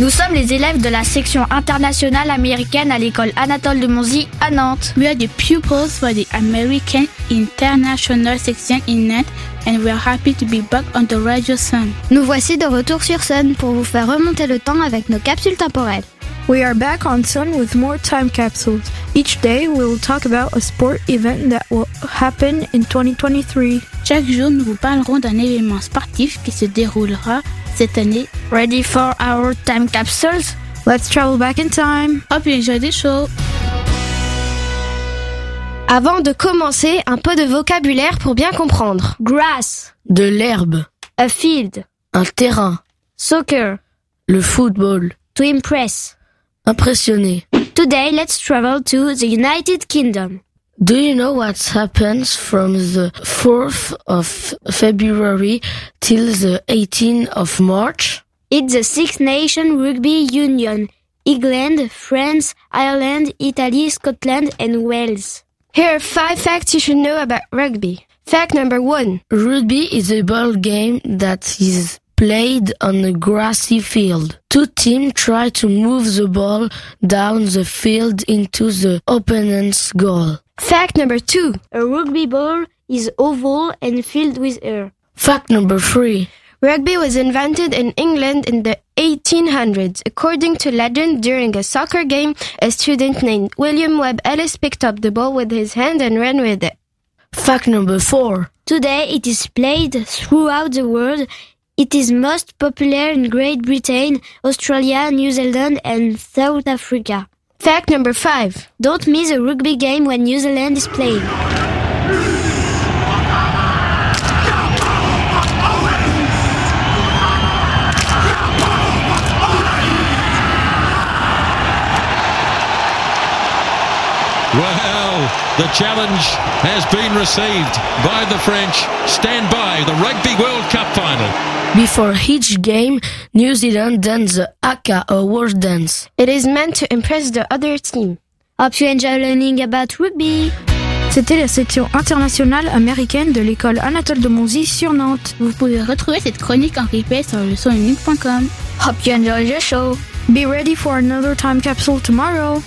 Nous sommes les élèves de la section internationale américaine à l'école Anatole de Monzy à Nantes. We are the pupils for the American International Section in Nantes and we are happy to be back on the Radio Sun. Nous voici de retour sur Sun pour vous faire remonter le temps avec nos capsules temporelles. We are back on Sun with more time capsules. Each day we will talk about a sport event that will happen in 2023. Chaque jour, nous vous parlerons d'un événement sportif qui se déroulera cette année. Ready for our time capsules? Let's travel back in time. Hope you enjoy the show. Avant de commencer, un peu de vocabulaire pour bien comprendre. Grass, De l'herbe, a field, un terrain, soccer, le football, to impress. impressionner. Today, let's travel to the United Kingdom. Do you know what happens from the 4th of February till the 18th of March? It's the Six Nation Rugby Union. England, France, Ireland, Italy, Scotland, and Wales. Here are five facts you should know about rugby. Fact number one. Rugby is a ball game that is played on a grassy field. Two teams try to move the ball down the field into the opponent's goal. Fact number two. A rugby ball is oval and filled with air. Fact number three. Rugby was invented in England in the 1800s. According to legend, during a soccer game, a student named William Webb Ellis picked up the ball with his hand and ran with it. Fact number four. Today it is played throughout the world. It is most popular in Great Britain, Australia, New Zealand, and South Africa. Fact number five. Don't miss a rugby game when New Zealand is playing. Well, the challenge has been received by the French. Stand by the Rugby World Cup final. Before each game, New Zealand dance the Haka or world dance. It is meant to impress the other team. Hope you enjoy learning about rugby. C'était la section internationale américaine de l'école Anatole de Monzie sur Nantes. Vous pouvez retrouver cette chronique en replay sur le sonunique.com. Hope you enjoy the show. Be ready for another time capsule tomorrow.